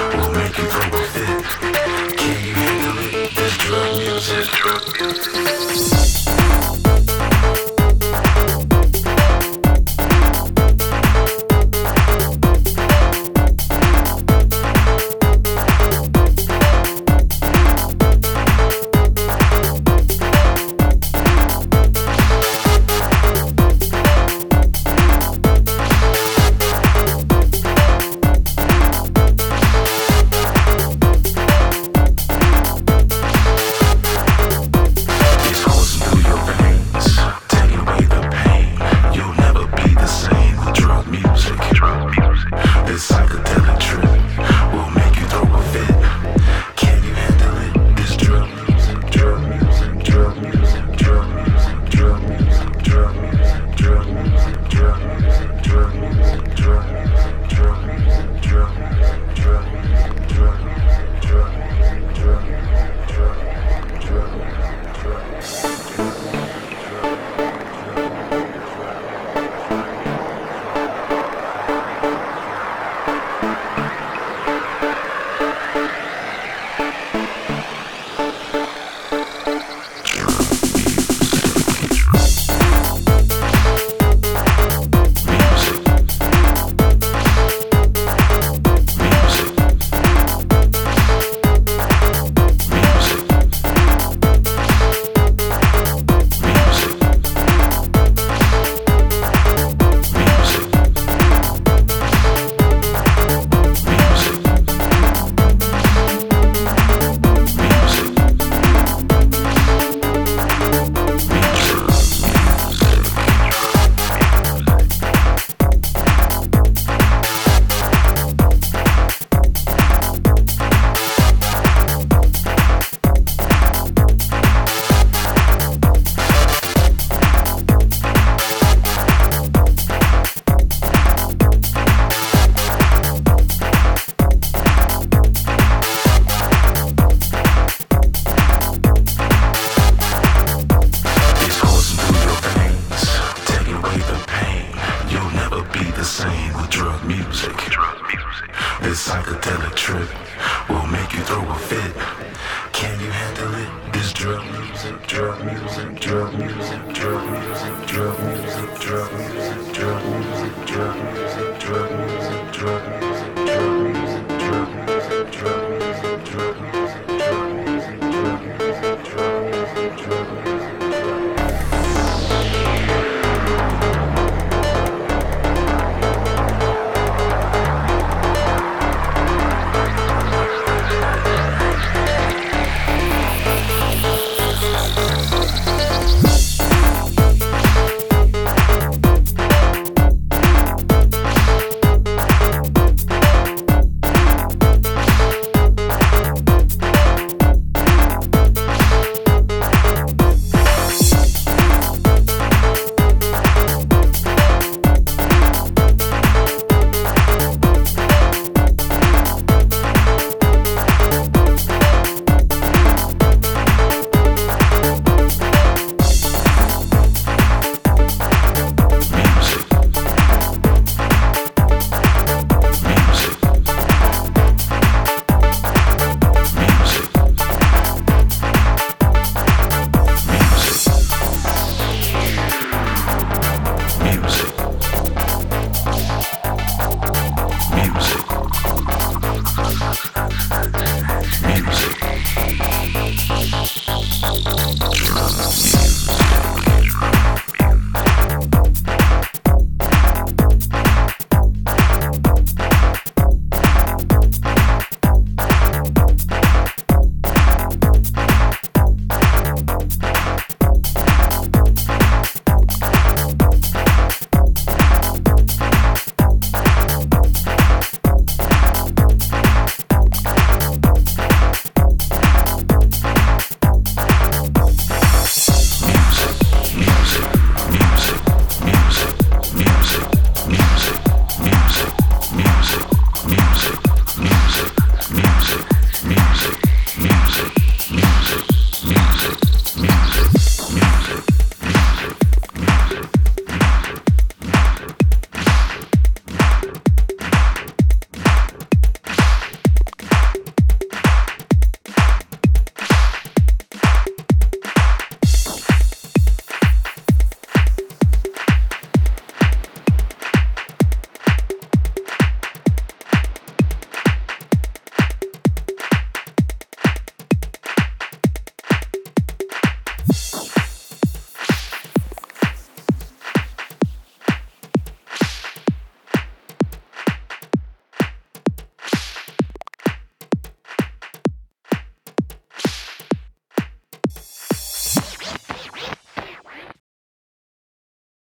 Oh. trip will make you throw a fit. Can you handle it? This drug music, drug music, drug music, drug music, drug music, drug music, drug music, drug music, drug music, drug music.